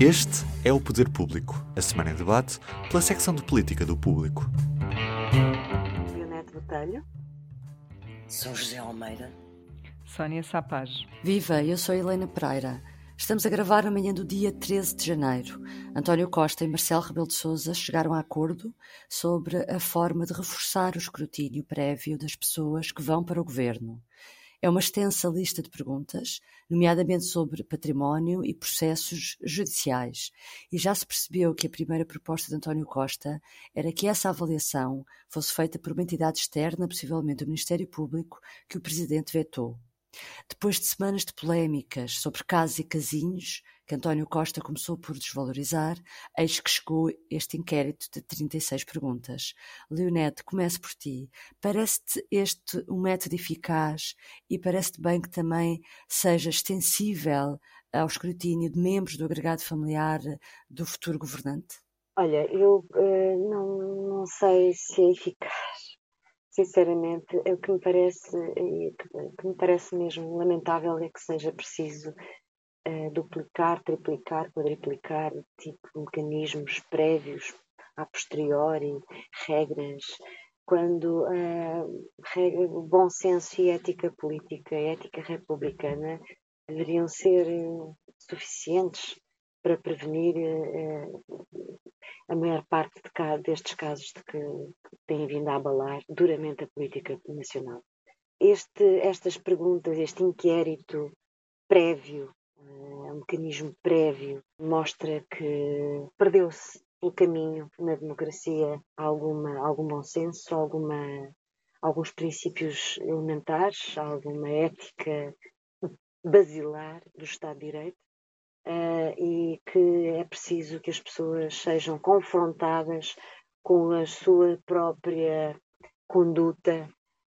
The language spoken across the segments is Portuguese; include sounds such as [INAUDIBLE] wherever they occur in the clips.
Este é o Poder Público, a semana em debate pela secção de política do Público. Leonete Botelho. São José Almeida. Sónia Sapaz. Viva, eu sou Helena Pereira. Estamos a gravar amanhã do dia 13 de janeiro. António Costa e Marcelo Rebelo de Sousa chegaram a acordo sobre a forma de reforçar o escrutínio prévio das pessoas que vão para o governo. É uma extensa lista de perguntas, nomeadamente sobre património e processos judiciais, e já se percebeu que a primeira proposta de António Costa era que essa avaliação fosse feita por uma entidade externa, possivelmente o Ministério Público, que o Presidente vetou. Depois de semanas de polémicas sobre casos e casinhos, que António Costa começou por desvalorizar, eis que chegou este inquérito de 36 perguntas. Leonete, começo por ti. Parece-te este um método eficaz e parece-te bem que também seja extensível ao escrutínio de membros do agregado familiar do futuro governante? Olha, eu uh, não, não sei se é eficaz. Sinceramente, é o que me parece, que me parece mesmo lamentável é que seja preciso uh, duplicar, triplicar, quadriplicar tipo mecanismos prévios, a posteriori, regras, quando uh, regra, bom senso e ética política, ética republicana deveriam ser uh, suficientes para prevenir a maior parte de, destes casos de que têm vindo a abalar duramente a política nacional. Este, estas perguntas, este inquérito prévio, uh, um mecanismo prévio, mostra que perdeu-se pelo caminho na democracia alguma, algum bom senso, alguma, alguns princípios elementares, alguma ética basilar do Estado de Direito uh, e que é preciso que as pessoas sejam confrontadas com a sua própria conduta,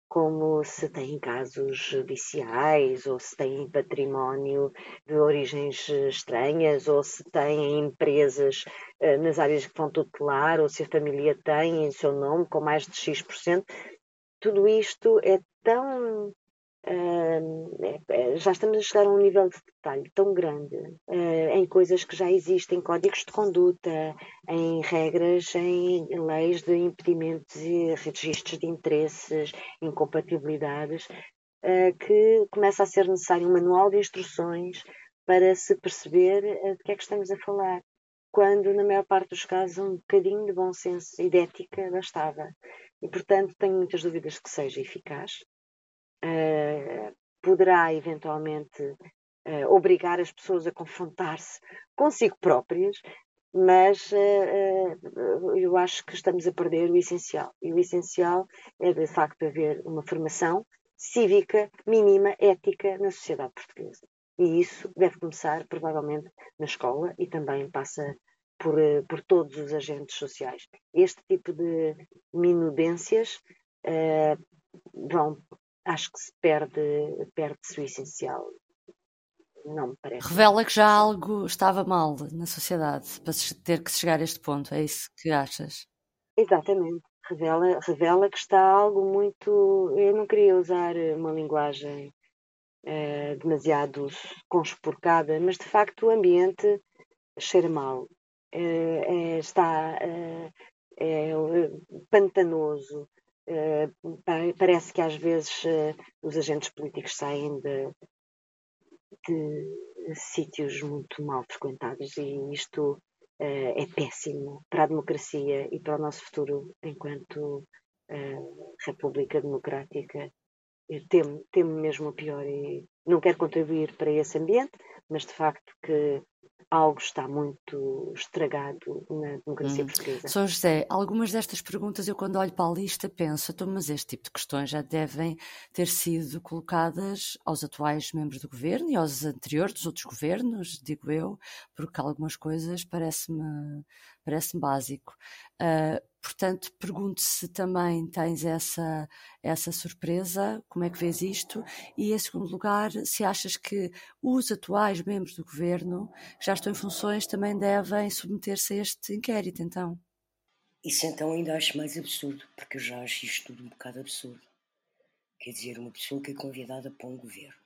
como se têm casos judiciais, ou se têm património de origens estranhas, ou se têm empresas uh, nas áreas que vão tutelar, ou se a família tem em seu nome com mais de X%. Tudo isto é tão Uh, já estamos a chegar a um nível de detalhe tão grande uh, em coisas que já existem, códigos de conduta, em regras, em leis de impedimentos e registros de interesses, incompatibilidades, uh, que começa a ser necessário um manual de instruções para se perceber de que é que estamos a falar. Quando, na maior parte dos casos, um bocadinho de bom senso e de ética bastava. E, portanto, tenho muitas dúvidas que seja eficaz uh, poderá eventualmente uh, obrigar as pessoas a confrontar-se consigo próprias, mas uh, eu acho que estamos a perder o essencial. E o essencial é, de facto, haver uma formação cívica mínima, ética na sociedade portuguesa. E isso deve começar, provavelmente, na escola e também passa por, por todos os agentes sociais. Este tipo de minudências uh, vão acho que se perde, perde-se o essencial. Não me parece. Revela que já algo estava mal na sociedade para ter que chegar a este ponto, é isso que achas? Exatamente. Revela, revela que está algo muito. Eu não queria usar uma linguagem uh, demasiado conspurcada, mas de facto o ambiente cheira mal. Uh, é, está uh, é, pantanoso, parece que às vezes uh, os agentes políticos saem de, de, sítios muito mal frequentados e isto uh, é péssimo para a democracia e para o nosso futuro enquanto República Democrática. Eu temo, temo mesmo o pior e não quero contribuir para esse ambiente, mas de facto que algo está muito estragado na democracia hum. portuguesa. São José, algumas destas perguntas eu quando olho para a lista penso, então, mas este tipo de questões já devem ter sido colocadas aos atuais membros do governo e aos anteriores dos outros governos, digo eu, porque algumas coisas parece-me parece básico. Uh, portanto, pergunto se também tens essa, essa surpresa, como é que vês isto? E, em segundo lugar, se achas que os atuais membros do governo, que já estão em funções, também devem submeter-se a este inquérito, então? Isso então ainda acho mais absurdo, porque eu já acho isto tudo um bocado absurdo. Quer dizer, uma pessoa que é convidada para um governo,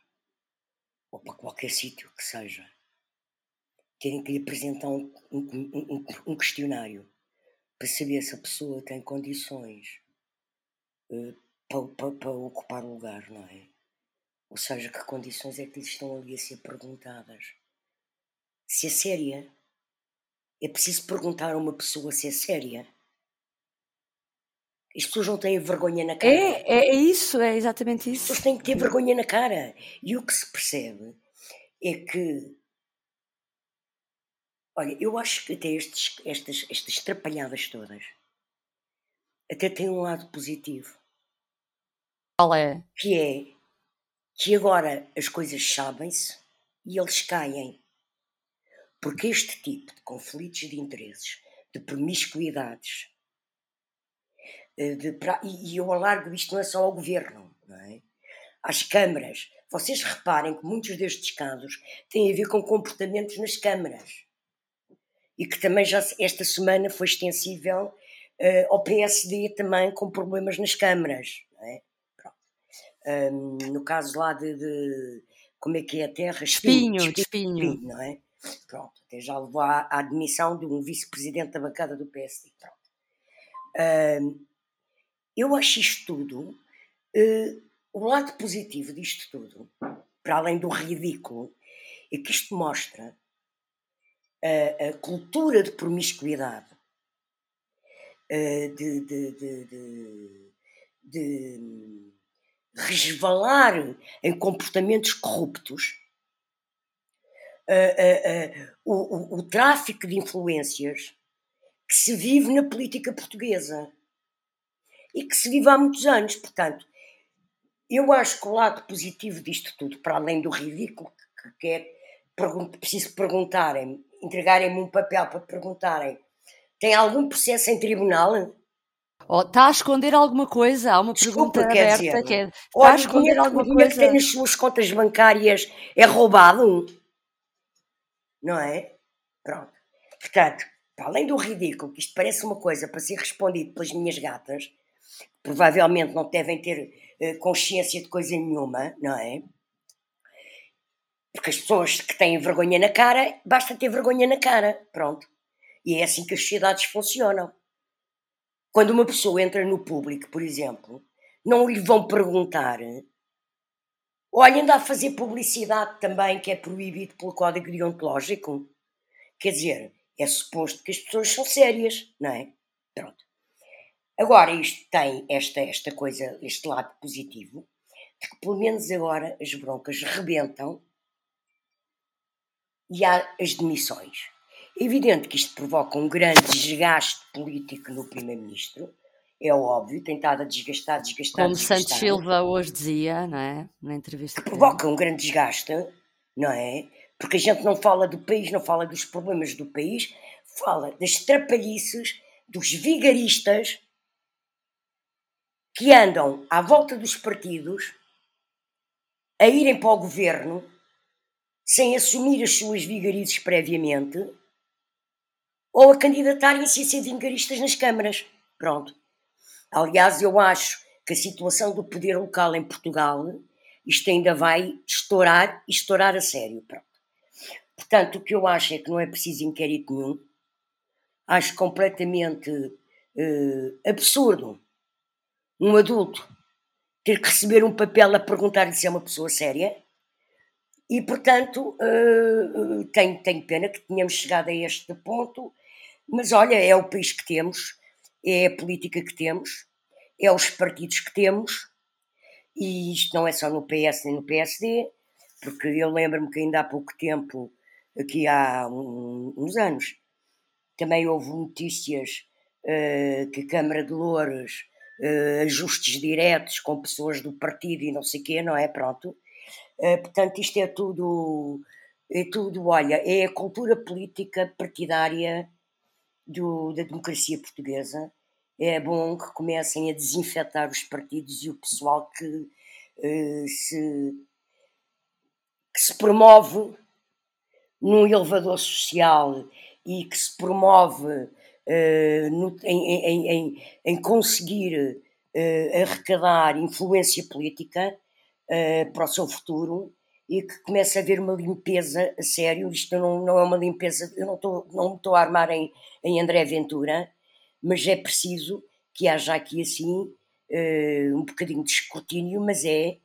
ou para qualquer sítio que seja, terem que lhe apresentar um, um, um, um questionário para saber se a pessoa tem condições uh, para, para, para, ocupar o lugar, não é? Ou seja, que condições é que lhes estão ali a ser perguntadas? Se é séria. É preciso perguntar a uma pessoa se é séria. As pessoas não têm vergonha na cara. É, é, isso, é exatamente isso. As pessoas têm que ter vergonha na cara. E o que se percebe é que. Olha, eu acho que até estes, estas, estas trapalhadas todas até têm um lado positivo. Qual é? Que é que agora as coisas sabem-se e eles caem. Porque este tipo de conflitos de interesses, de promiscuidades, eh, de, e eu alargo isto não é só ao governo, não é? às câmaras. Vocês reparem que muitos destes casos têm a ver com comportamentos nas câmaras. E que também já esta semana foi extensível uh, ao PSD também com problemas nas câmaras. É? Um, no caso lá de, de, como é que é a terra? Espinho, espinho, espinho. espinho não é? Pronto, até já levou à, à admissão de um vice-presidente da bancada do PSD. Pronto. Eu acho isto tudo, uh, o lado positivo disto tudo, para além do ridículo, é que isto mostra a, a cultura de promiscuidade, uh, de, de, de, de resvalar em comportamentos corruptos, uh, o, o, o, tráfico de influências que se vive na política portuguesa e que se vive há muitos anos. Portanto, eu acho que o lado positivo disto tudo, para além do ridículo que é preciso perguntarem, entregarem-me um papel para perguntarem: tem algum processo em tribunal? Oh, está a esconder alguma coisa? Há uma Desculpa, pergunta aberta dizer, que é, está a esconder alguma coisa? que tem nas suas contas bancárias é roubado? Não é? Pronto. Portanto, para além do ridículo, que isto parece uma coisa para ser respondido pelas minhas gatas, provavelmente não devem ter uh, consciência de coisa nenhuma, não é? Porque as pessoas que têm vergonha na cara, basta ter vergonha na cara, pronto. E é assim que as sociedades funcionam. Quando uma pessoa entra no público, por exemplo, não lhe vão perguntar olha, anda a fazer publicidade também que é proibido pelo código deontológico. Quer dizer, é suposto que as pessoas são sérias, não é? Pronto. Agora, isto tem esta, esta coisa, este lado positivo, de que pelo menos agora as broncas rebentam e há as demissões. É evidente que isto provoca um grande desgaste político no Primeiro-Ministro, é óbvio, tem estado a desgastar, desgastar, Como desgastar. Santos Silva hoje dizia, não é? Na entrevista que provoca um grande desgaste, não é? Porque a gente não fala do país, não fala dos problemas do país, fala das trapalhices, dos vigaristas que andam à volta dos partidos a irem para o governo sem assumir as suas vigarices previamente ou a candidatarem-se a ser vigaristas nas câmaras. Pronto. Aliás, eu acho que a situação do poder local em Portugal, isto ainda vai estourar estourar a sério. Pronto. Portanto, o que eu acho é que não é preciso inquérito nenhum. Acho completamente uh, absurdo um adulto ter que receber um papel a perguntar-lhe se é uma pessoa séria. E, portanto, uh, tenho, tenho pena que tenhamos chegado a este ponto mas olha, é o país que temos, é a política que temos, é os partidos que temos, e isto não é só no PS nem no PSD, porque eu lembro-me que ainda há pouco tempo, aqui há um, uns anos, também houve notícias uh, que a Câmara de Louros, uh, ajustes diretos com pessoas do partido e não sei o quê, não é? Pronto. Uh, portanto, isto é tudo, é tudo, olha, é a cultura política partidária do, da democracia portuguesa. É bom que comecem a desinfetar os partidos e o pessoal que, uh, se, que se promove num elevador social e que se promove uh, no, em, em, em, em, conseguir uh, arrecadar influência política para o seu futuro e que comece a haver uma limpeza a sério. Isto não, não é uma limpeza, eu não, estou, não me estou a armar em, em André Ventura, mas é preciso que haja aqui assim uh, um bocadinho de escrutínio, mas é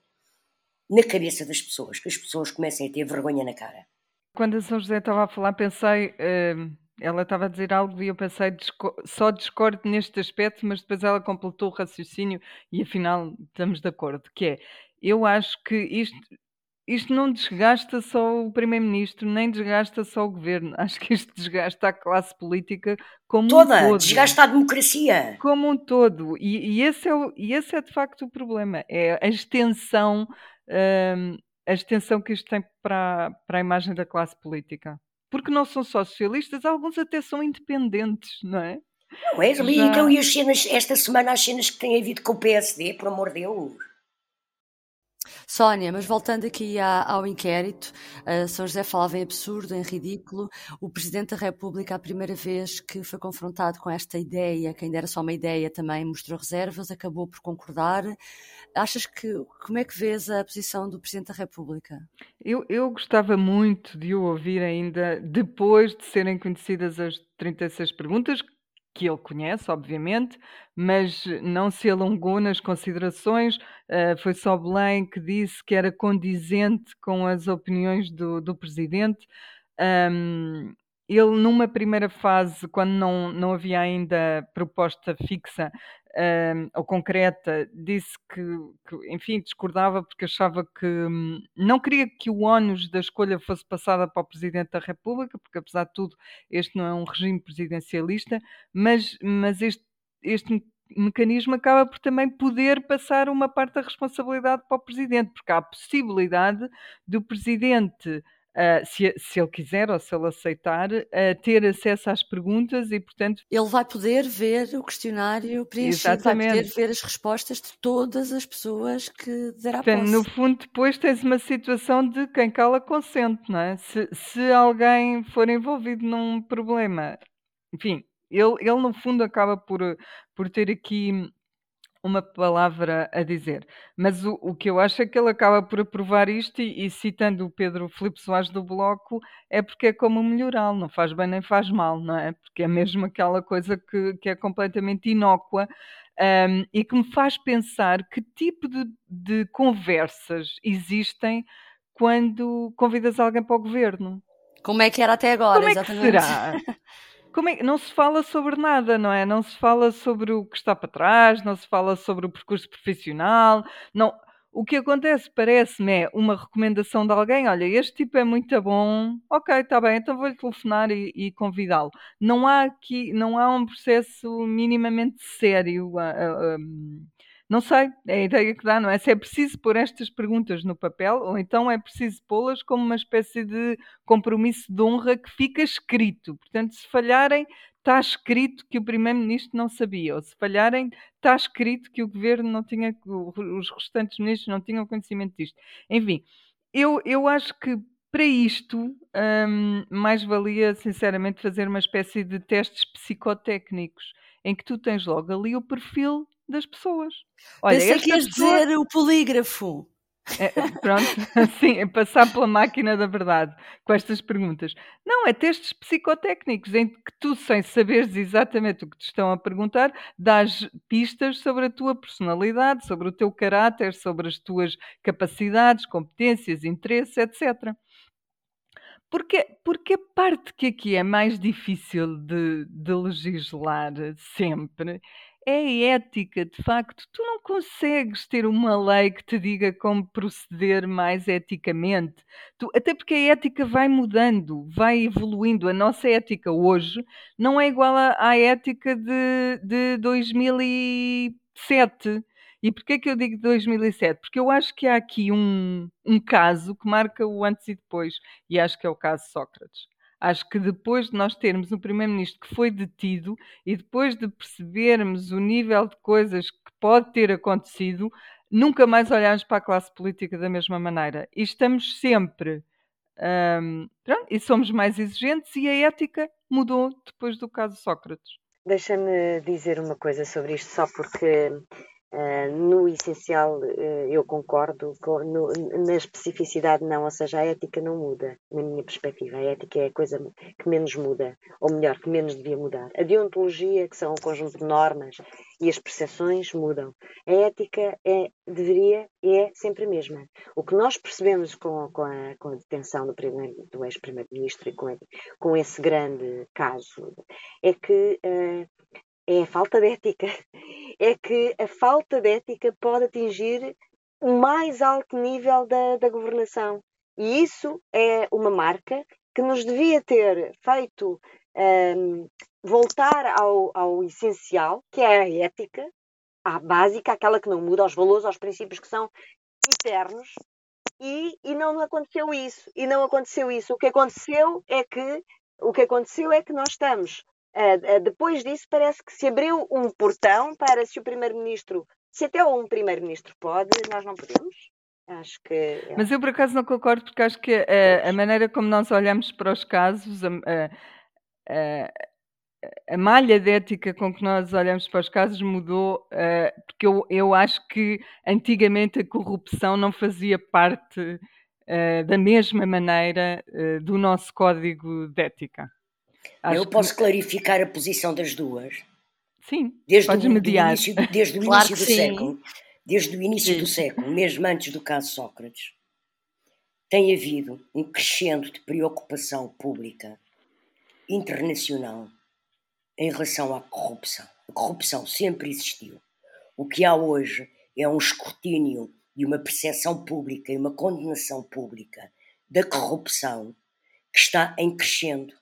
na cabeça das pessoas, que as pessoas comecem a ter vergonha na cara. Quando a São José estava a falar, pensei. Uh, ela estava a dizer algo e eu pensei só discordo neste aspecto, mas depois ela completou o raciocínio e afinal estamos de acordo. Que é, eu acho que isto, isto não desgasta só o Primeiro-Ministro, nem desgasta só o Governo. [LAUGHS] Acho que isto desgasta a classe política como Toda, um todo. desgasta a democracia. Como um todo. E, e, esse, é o, e esse é de facto o problema. É a extensão hum, a extensão que isto tem para, para a imagem da classe política. Porque não são só socialistas, alguns até são independentes, não é? Não é? Já... Então, e as cenas, esta semana, as cenas que têm havido com o PSD, por amor de Deus. Sónia, mas voltando aqui ao inquérito, São José falava em absurdo, em ridículo. O Presidente da República, a primeira vez que foi confrontado com esta ideia, que ainda era só uma ideia, também mostrou reservas, acabou por concordar. Achas que, como é que vês a posição do Presidente da República? Eu, eu gostava muito de o ouvir ainda depois de serem conhecidas as 36 perguntas, que ele conhece, obviamente, mas não se alongou nas considerações. Uh, foi só Belém que disse que era condizente com as opiniões do, do presidente. Um, ele, numa primeira fase, quando não, não havia ainda proposta fixa uh, ou concreta, disse que, que, enfim, discordava porque achava que um, não queria que o ónus da escolha fosse passada para o Presidente da República, porque apesar de tudo este não é um regime presidencialista, mas, mas este, este mecanismo acaba por também poder passar uma parte da responsabilidade para o Presidente, porque há a possibilidade do Presidente Uh, se, se, ele quiser ou se ele aceitar, uh, ter acesso às perguntas e, portanto. Ele vai poder ver o questionário preenchido, Exatamente. vai poder ver as respostas de todas as pessoas que derá portanto, posse. No fundo, depois tens uma situação de quem cala consente, não é? Se, se alguém for envolvido num problema, enfim, ele, ele no fundo acaba por, por ter aqui uma palavra a dizer. Mas o, o que eu acho é que ele acaba por aprovar isto e, e citando o Pedro Filipe Soares do Bloco, é porque é como melhorar, não faz bem nem faz mal, não é? Porque é mesmo aquela coisa que, que é completamente inócua um, e que me faz pensar que tipo de, de conversas existem quando convidas alguém para o governo. Como é que era até agora, Como exatamente. É que será? [LAUGHS] como é, não se fala sobre nada, não é? Não se fala sobre o que está para trás, não se fala sobre o percurso profissional, não. O que acontece, parece-me, é uma recomendação de alguém: olha, este tipo é muito bom, ok, está bem, então vou-lhe telefonar e, e convidá-lo. Não há aqui, não há um processo minimamente sério. Uh, uh, não sei, é a ideia que dá, não é? Se é preciso pôr estas perguntas no papel ou então é preciso pô-las como uma espécie de compromisso de honra que fica escrito. Portanto, se falharem, está escrito que o Primeiro-Ministro não sabia, ou se falharem, está escrito que o Governo não tinha, os restantes ministros não tinham conhecimento disto. Enfim, eu, eu acho que para isto, hum, mais valia, sinceramente, fazer uma espécie de testes psicotécnicos, em que tu tens logo ali o perfil das pessoas. Olha, Pensei que ias pessoa... dizer o polígrafo. É, é pronto, [LAUGHS] sim, é passar pela máquina da verdade com estas perguntas. Não, é testes psicotécnicos em que tu, sem saberes exatamente o que te estão a perguntar, dás pistas sobre a tua personalidade, sobre o teu caráter, sobre as tuas capacidades, competências, interesses, etc. Porque, porque a parte que aqui é mais difícil de, de legislar sempre é ética, de facto. Tu não consegues ter uma lei que te diga como proceder mais eticamente. Tu, até porque a ética vai mudando, vai evoluindo. A nossa ética hoje não é igual à, ética de, de 2007. E porquê que eu digo 2007? Porque eu acho que há aqui um, um caso que marca o antes e depois, e acho que é o caso Sócrates. Acho que depois de nós termos um primeiro-ministro que foi detido e depois de percebermos o nível de coisas que pode ter acontecido, nunca mais olhamos para a classe política da mesma maneira. E estamos sempre. Um, pronto, e somos mais exigentes e a ética mudou depois do caso Sócrates. Deixa-me dizer uma coisa sobre isto, só porque Uh, no essencial, uh, eu concordo, com, no, na especificidade, não, ou seja, a ética não muda, na minha perspectiva. A ética é a coisa que menos muda, ou melhor, que menos devia mudar. A deontologia, que são um conjunto de normas, e as percepções mudam. A ética é, deveria é sempre a mesma. O que nós percebemos com, com, a, com a, detenção do, do ex-primeiro-ministro e com, com, esse grande caso é que uh, é a falta de ética. É que a falta de ética pode atingir o mais alto nível da, da governação. E isso é uma marca que nos devia ter feito um, voltar ao, ao essencial, que é a ética, a básica, aquela que não muda, aos valores, aos princípios que são eternos, e, e não aconteceu isso. E não aconteceu isso. O que aconteceu é que o que aconteceu é que nós estamos depois disso, parece que se abriu um portão para se o primeiro-ministro, se até um primeiro-ministro pode, nós não podemos. Acho que. É. Mas eu por acaso não concordo, porque acho que a, a maneira como nós olhamos para os casos, a, a, a, malha de ética com que nós olhamos para os casos mudou, porque eu, eu acho que antigamente a corrupção não fazia parte da mesma maneira do nosso código de ética. Acho eu posso que... clarificar a posição das duas. Sim, desde o, mediar. início, desde o [LAUGHS] claro início do sim. século, desde o início sim. do século, mesmo antes do caso Sócrates, tem havido um crescendo de preocupação pública internacional em relação à corrupção. A corrupção sempre existiu. O que há hoje é um escrutínio e uma percepção pública e uma condenação pública da corrupção que está em crescendo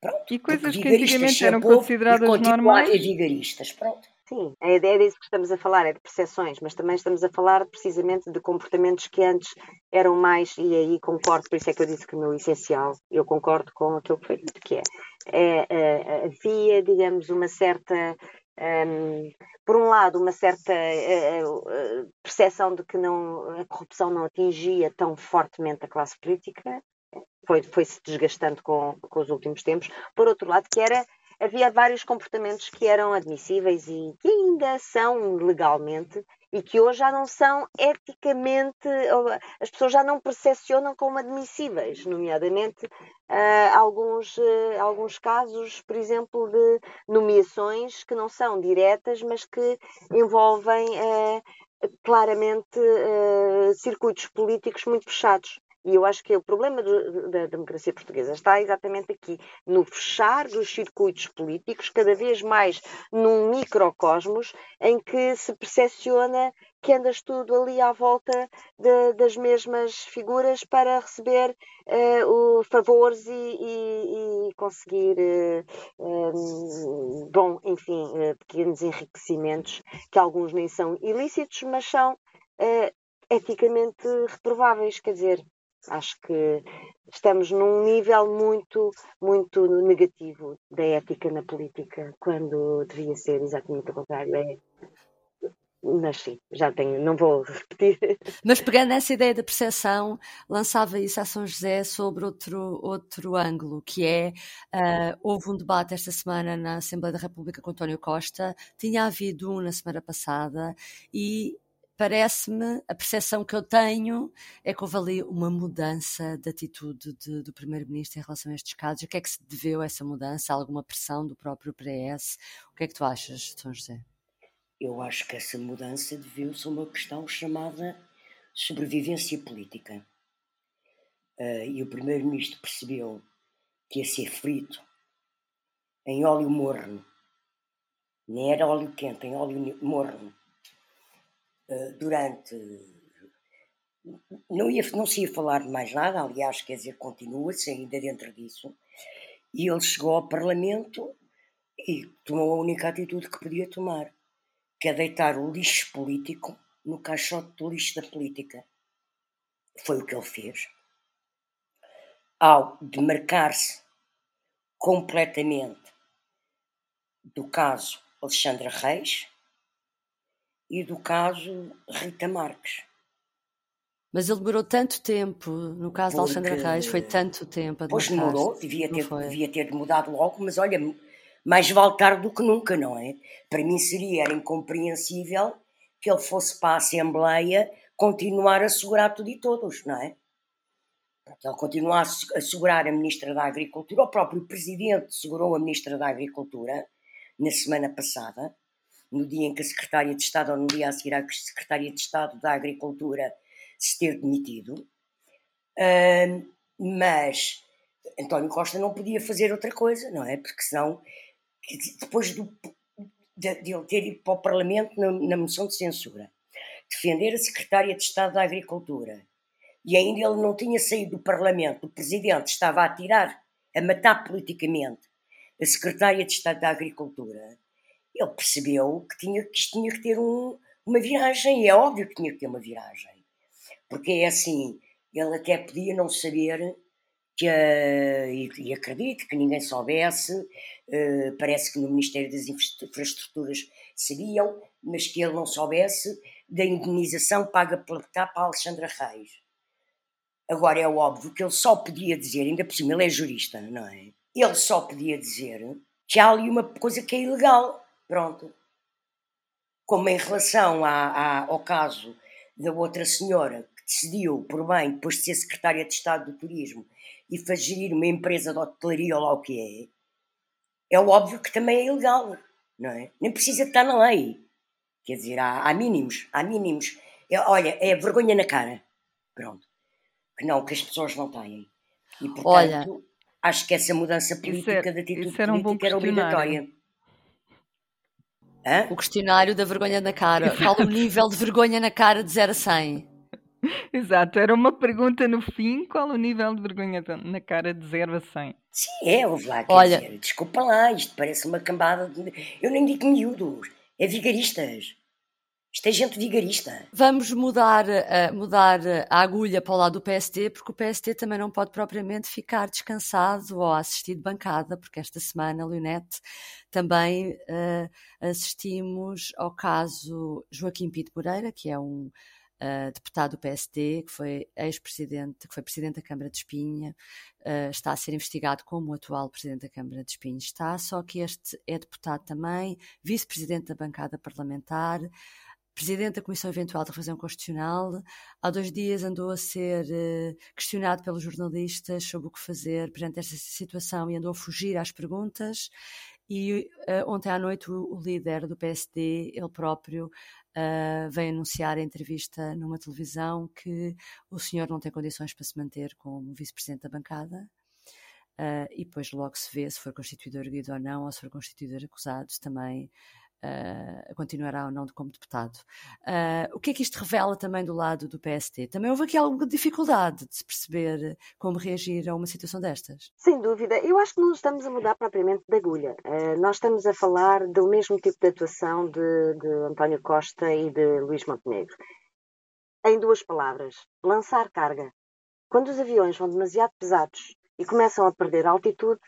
Pronto, e coisas que antigamente eram consideradas normais. E vigaristas, pronto. Sim, a ideia disso que estamos a falar é de percepções, mas também estamos a falar precisamente de comportamentos que antes eram mais, e aí concordo, por isso é que eu disse que o meu essencial, eu concordo com aquilo que foi dito, que é, é, é havia, digamos, uma certa um, por um lado, uma certa uh, percepção de que não, a corrupção não atingia tão fortemente a classe política, foi, foi se desgastando com, com os últimos tempos. Por outro lado, que era havia vários comportamentos que eram admissíveis e que ainda são legalmente e que hoje já não são eticamente, as pessoas já não percepcionam como admissíveis, nomeadamente uh, alguns, uh, alguns casos, por exemplo, de nomeações que não são diretas, mas que envolvem uh, claramente circuitos políticos muito fechados. E eu acho que o problema do, da democracia portuguesa está exatamente aqui, no fechar dos circuitos políticos, cada vez mais num microcosmos em que se percepciona que andas tudo ali à volta de, das mesmas figuras para receber uh, o, favores e, e, e conseguir, uh, bom, enfim, uh, pequenos enriquecimentos que alguns nem são ilícitos, mas são eticamente reprováveis. Quer dizer, Acho que estamos num nível muito, muito negativo da ética na política, quando devia ser exatamente o contrário. É, mas sim, já tenho, não vou repetir. Mas pegando essa ideia da percepção, lançava isso a São José sobre outro, outro ângulo, que é, uh, houve um debate esta semana na Assembleia da República com António Costa, tinha havido um na semana passada, e parece-me, a percepção que eu tenho é que houve ali uma mudança de atitude de, do Primeiro-Ministro em relação a estes casos. O que é que se deveu a essa mudança? Alguma pressão do próprio PS? O que é que tu achas, São José? Eu acho que essa mudança deveu-se a uma questão chamada sobrevivência política. Uh, e o Primeiro-Ministro percebeu que ia ser frito em óleo morno, nem era óleo quente, em óleo morno durante. Não, ia, não se ia falar de mais nada, aliás, quer dizer, continua-se ainda dentro disso. E ele chegou ao Parlamento e tomou a única atitude que podia tomar, que é deitar o lixo político no caixote do lixo da política. Foi o que ele fez. Ao demarcar-se completamente do caso Alexandra Reis, e do caso Rita Marques. Mas ele demorou tanto tempo, no caso Porque, de Alexandra Reis, foi tanto tempo a Pois demorou, devia ter, devia ter mudado logo, mas olha, mais vale tarde do que nunca, não é? Para mim seria era incompreensível que ele fosse para a Assembleia continuar a segurar tudo e todos, não é? Ele continua a segurar a Ministra da Agricultura, o próprio Presidente segurou a Ministra da Agricultura na semana passada, no dia em que a Secretária de Estado, ou no dia a seguir à Secretária de Estado da Agricultura se ter demitido. Uh, mas António Costa não podia fazer outra coisa, não é? Porque senão, depois do, de, de ele ter ido para o Parlamento na, na moção de censura, defender a Secretária de Estado da Agricultura, e ainda ele não tinha saído do Parlamento, o Presidente estava a tirar, a matar politicamente a Secretária de Estado da Agricultura, ele percebeu que, tinha, que isto tinha que ter um, uma viragem, e é óbvio que tinha que ter uma viragem. Porque é assim, ele até podia não saber que, e, e, acredito que ninguém soubesse, uh, parece que no Ministério das Infraestruturas sabiam, mas que ele não soubesse da indenização paga pela TAP a Alexandra Reis. Agora é óbvio que ele só podia dizer, ainda por cima ele é jurista, não é? Ele só podia dizer que há ali uma coisa que é ilegal. Pronto. Como em relação a, a, ao caso da outra senhora que decidiu, por bem, depois de ser secretária de Estado do Turismo, e fazer uma empresa de hotelaria ou lá o que é, é óbvio que também é ilegal, não é? Nem precisa estar na lei. Quer dizer, há, há mínimos, há mínimos. É, olha, é vergonha na cara. Pronto. Que não, que as pessoas não têm. E, portanto, olha, acho que essa mudança política era, de atitude era um política era obrigatória. Hã? O questionário da vergonha na cara. [LAUGHS] Qual o nível de vergonha na cara de 0 a 100? Exato, era uma pergunta no fim, qual o nível de vergonha na cara de 0 a 100? Sim, é, houve lá, quer Olha, dizer, desculpa lá, isto parece uma cambada de... Eu nem digo miúdos, é vigaristas. Isto é gente vigarista. Vamos mudar, uh, mudar a agulha para o lado do PST, porque o PST também não pode propriamente ficar descansado ou assistir de bancada, porque esta semana, Leonete, também uh, assistimos ao caso Joaquim Pito Moreira, que é um uh, deputado do PSD, que foi ex-presidente, que foi presidente da Câmara de Espinha, uh, está a ser investigado como o atual presidente da Câmara de Espinha está, só que este é deputado também, vice-presidente da bancada parlamentar, presidente da Comissão Eventual de Revisão Constitucional. Há dois dias andou a ser uh, questionado pelos jornalistas sobre o que fazer perante esta situação e andou a fugir às perguntas. E uh, ontem à noite o, líder do PSD, ele próprio, uh, veio anunciar em entrevista numa televisão que o senhor não tem condições para se manter como vice-presidente da bancada. Uh, e depois logo se vê se for constituído erguido ou não, ou se for constituído acusado, também uh, continuará ou não como deputado. Uh, o que é que isto revela também do lado do PST? Também houve aqui alguma dificuldade de se perceber como reagir a uma situação destas? Sem dúvida. Eu acho que não estamos a mudar propriamente de agulha. Uh, nós estamos a falar do mesmo tipo de atuação de, de António Costa e de Luís Montenegro. Em duas palavras, lançar carga. Quando os aviões vão demasiado pesados e começam a perder altitude,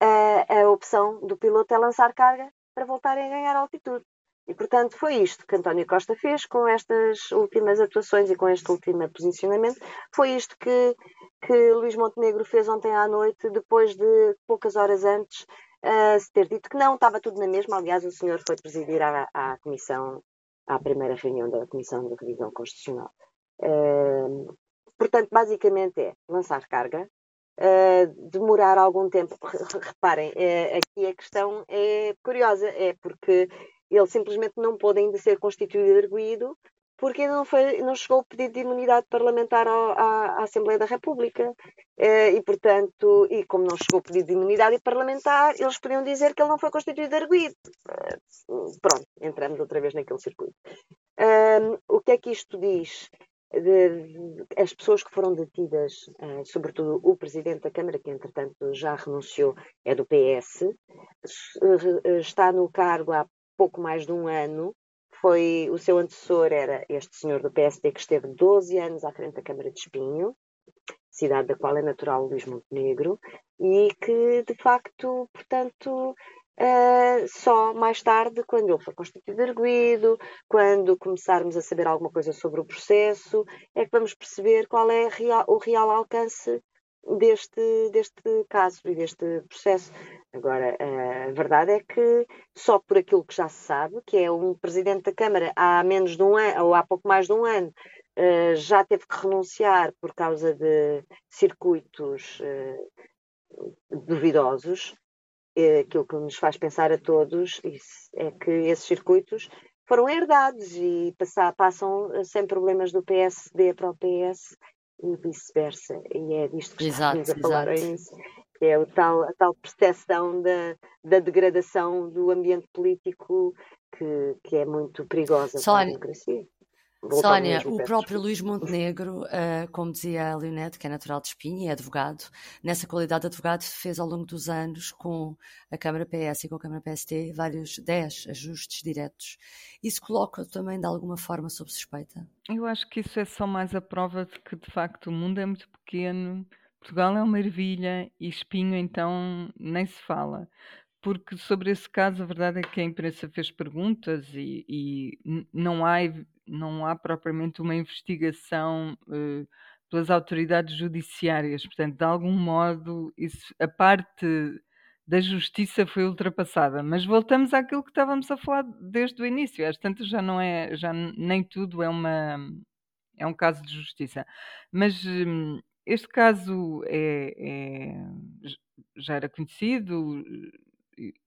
a, a opção do piloto é lançar carga para voltarem a ganhar altitude. E, portanto, foi isto que António Costa fez com estas últimas atuações e com este último posicionamento. Foi isto que, que Luís Montenegro fez ontem à noite, depois de poucas horas antes uh, se ter dito que não, estava tudo na mesma. Aliás, o senhor foi presidir à, à comissão, à primeira reunião da Comissão de Revisão Constitucional. Uh, portanto, basicamente é lançar carga, uh, demorar algum tempo. Reparem, uh, aqui a questão é curiosa, é porque ele simplesmente não pôde ainda ser constituído erguido porque ainda não, foi, não chegou o pedido de imunidade parlamentar ao, à, à, Assembleia da República. Uh, e, portanto, e como não chegou o pedido de imunidade parlamentar, eles podiam dizer que ele não foi constituído arguído. Pronto, entramos outra vez naquele circuito. O que é que isto diz? As pessoas que foram detidas, uh, sobretudo o presidente da Câmara, que entretanto já renunciou, é do PS, está no cargo há pouco mais de um ano. Foi o seu antecessor era este senhor do PSD que esteve 12 anos à frente da Câmara de Espinho, cidade da qual é natural Luís Montenegro, e que de facto, portanto, Uh, só mais tarde, quando ele for constituído arguído, quando começarmos a saber alguma coisa sobre o processo, é que vamos perceber qual é real, o real alcance deste, deste caso e deste processo. Agora, a verdade é que só por aquilo que já se sabe, que é um presidente da Câmara há menos de um ano, ou há pouco mais de um ano, eh, já teve que renunciar por causa de circuitos eh, duvidosos, eh, aquilo que nos faz pensar a todos é que esses circuitos foram herdados e passam sem problemas do PSD para o PS e vice-versa. E é disto que exato, estamos a falar ao início. É o tal, a tal percepção da, da degradação do ambiente político que, que é muito perigosa Só para a democracia. Sónia, o próprio Luís Montenegro, uh, como dizia a Leonete, que é natural de Espinho e é advogado, nessa qualidade de advogado fez ao longo dos anos com a Câmara PS e com a Câmara PST vários 10 ajustes diretos. Isso coloca também de alguma forma sob suspeita? Eu acho que isso é só mais a prova de que de facto o mundo é muito pequeno, Portugal é uma ervilha e Espinho então nem se fala porque sobre esse caso a verdade é que a imprensa fez perguntas e, e não há não há propriamente uma investigação uh, pelas autoridades judiciárias. Portanto, de algum modo, isso, a parte da justiça foi ultrapassada. Mas voltamos àquilo que estávamos a falar desde o início. Às tantas já não é, já nem tudo é uma é um caso de justiça. Mas hum, este caso é, é, já era conhecido,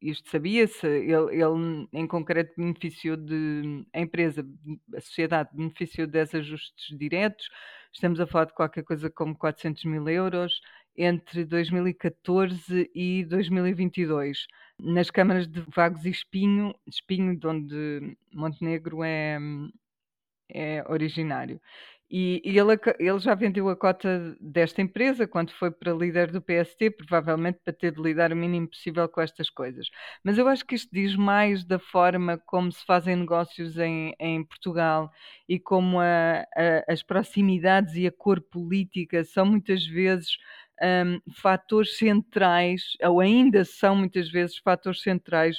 isto sabia-se, ele, ele, em concreto beneficiou de, a empresa, a sociedade beneficiou de 10 ajustes diretos, estamos a falar de qualquer coisa como 400 mil euros, entre 2014 e 2022, nas câmaras de Vagos e Espinho, Espinho de onde Montenegro é, é originário. E, e ele, ele, já vendeu a cota desta empresa quando foi para líder do PST, provavelmente para ter de lidar o mínimo possível com estas coisas. Mas eu acho que isto diz mais da forma como se fazem negócios em, em Portugal e como a, a, as proximidades e a cor política são muitas vezes um, fatores centrais, ou ainda são muitas vezes fatores centrais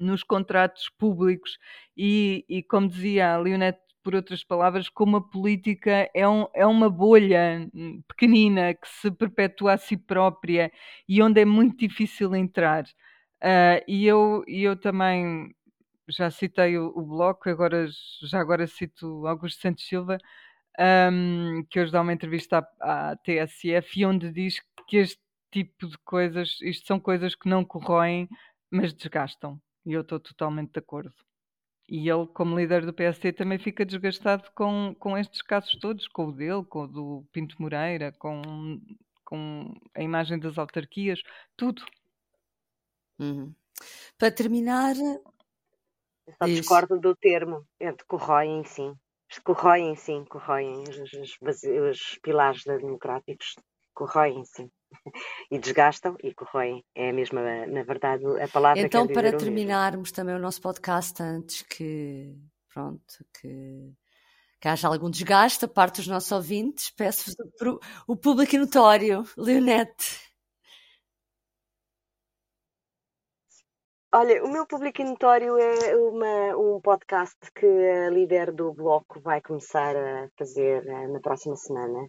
nos contratos públicos e, e como dizia a Leonete por outras palavras, como a política é, um, é uma bolha hum, pequenina que se perpetua a si própria e onde é muito difícil entrar. Uh, e eu, eu também já citei o, o, Bloco, agora, já agora cito Augusto Santos Silva, um, que hoje dá uma entrevista à, à TSF e onde diz que este tipo de coisas, isto são coisas que não corroem, mas desgastam. E eu estou totalmente de acordo. E ele, como líder do PST, também fica desgastado com, com estes casos todos, com o dele, com o do Pinto Moreira, com, com a imagem das autarquias, tudo. Uhum. Para terminar. Eu só discordo do termo, é de corroem sim. Corroem sim, corroem os, os, os pilares democráticos, corroem sim [LAUGHS] e desgastam e corroem. É a mesma, na verdade, a palavra Então, para terminarmos também o nosso podcast, antes que, pronto, que, que haja algum desgaste a parte dos nossos ouvintes, peço-vos o, o público notório, Leonete. Olha, o meu público notório é uma, um podcast que a líder do bloco vai começar a fazer eh, na próxima semana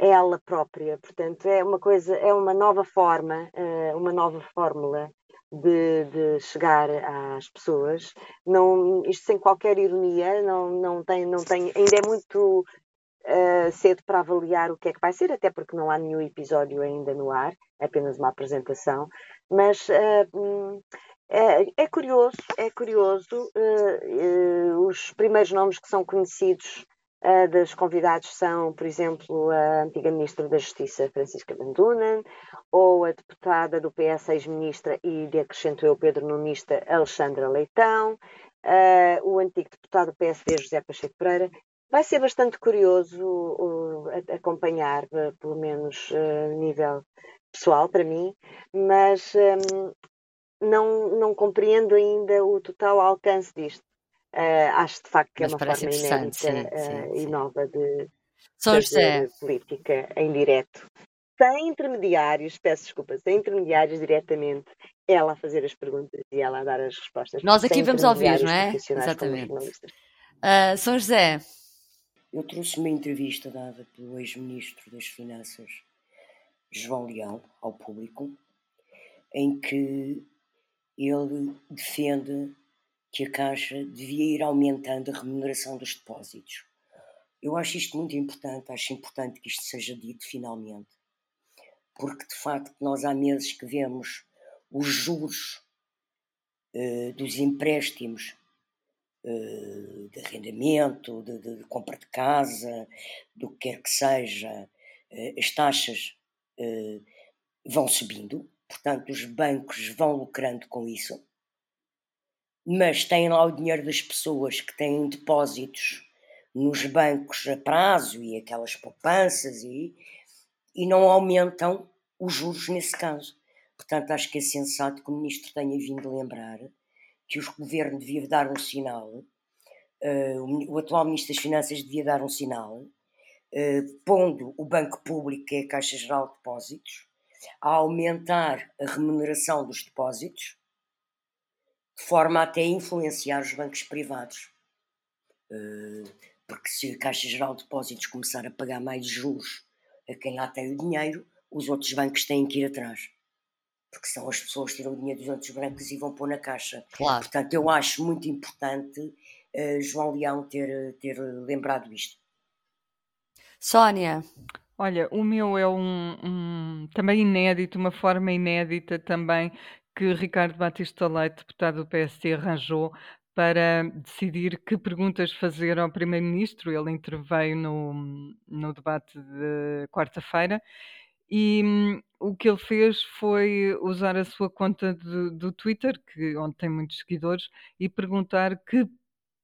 ela própria. Portanto, é uma coisa, é uma nova forma, eh, uma nova fórmula de, de, chegar às pessoas. Não, isto sem qualquer ironia, não, não, tem, não tem, ainda é muito uh, cedo para avaliar o que é que vai ser, até porque não há nenhum episódio ainda no ar, é apenas uma apresentação. Mas uh, é, é, curioso, é curioso. Uh, os primeiros nomes que são conhecidos Uh, dos convidados são, por exemplo, a antiga Ministra da Justiça, Francisca Bandunan, ou a deputada do PS, ex-ministra, e lhe acrescento eu, Pedro Nunista, Alexandra Leitão, uh, o antigo deputado do PSD, José Pacheco Pereira. Vai ser bastante curioso uh, acompanhar, pelo menos a nível pessoal, para mim, mas um, não, não compreendo ainda o total alcance disto. Uh, acho de facto que é Mas é uma forma inédita sim, uh, sim, e nova de fazer José. política em direto. Sem intermediários, peço desculpa, sem intermediários diretamente, ela a fazer as perguntas e ela a dar as respostas. Nós aqui vamos ouvir, não é? Exatamente. Uh, São José. Eu trouxe uma entrevista dada pelo ex-ministro das Finanças, João Leão, ao público, em que ele defende que a Caixa devia ir aumentando a remuneração dos depósitos. Eu acho isto muito importante, acho importante que isto seja dito finalmente, porque de facto nós há meses que vemos os juros uh, dos empréstimos uh, de arrendamento, de, de, de, compra de casa, do que quer que seja, uh, as taxas vão subindo, portanto os bancos vão lucrando com isso, mas têm lá o dinheiro das pessoas que têm depósitos nos bancos a prazo e aquelas poupanças e, e não aumentam os juros nesse caso. Portanto, acho que é sensato que o Ministro tenha vindo lembrar que o Governo devia dar um sinal, uh, o atual Ministro das Finanças devia dar um sinal, uh, pondo o Banco Público, que é a Caixa Geral de Depósitos, a aumentar a remuneração dos depósitos, de forma a até influenciar os bancos privados. Uh, porque se a Caixa Geral de Depósitos começar a pagar mais juros a quem lá tem o dinheiro, os outros bancos têm que ir atrás. Porque são as pessoas que tiram o dinheiro dos outros bancos e vão pôr na Caixa. Claro. Portanto, eu acho muito importante uh, João Leão ter, ter lembrado isto. Sónia. Olha, o meu é um, um, também inédito, uma forma inédita também que Ricardo Batista Leite, deputado do PSD, arranjou para decidir que perguntas fazer ao Primeiro-Ministro. Ele interveio no, no debate de quarta-feira e hum, o que ele fez foi usar a sua conta de, do Twitter, que, onde tem muitos seguidores, e perguntar que,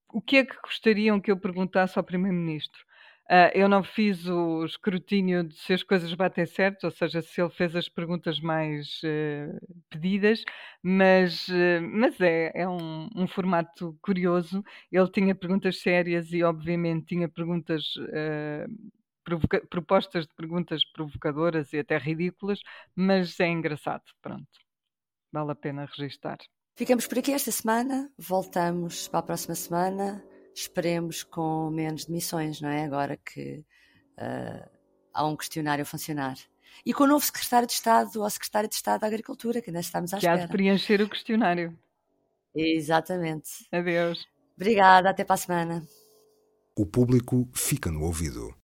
o que é que gostariam que eu perguntasse ao Primeiro-Ministro. Uh, eu não fiz o escrutínio de se as coisas batem certo, ou seja, se ele fez as perguntas mais uh, pedidas, mas, uh, mas é, é um, um, formato curioso. Ele tinha perguntas sérias e, obviamente, tinha perguntas. propostas de perguntas provocadoras e até ridículas, mas é engraçado, pronto. Vale a pena registar. Ficamos por aqui esta semana, voltamos para a próxima semana esperemos com menos demissões, não é? Agora que uh, há um questionário a funcionar. E com o novo secretário de Estado ou secretária de Estado da Agricultura, que ainda estamos à que espera. Que há de preencher o questionário. Exatamente. Adeus. Obrigada, até para a semana. O público fica no ouvido.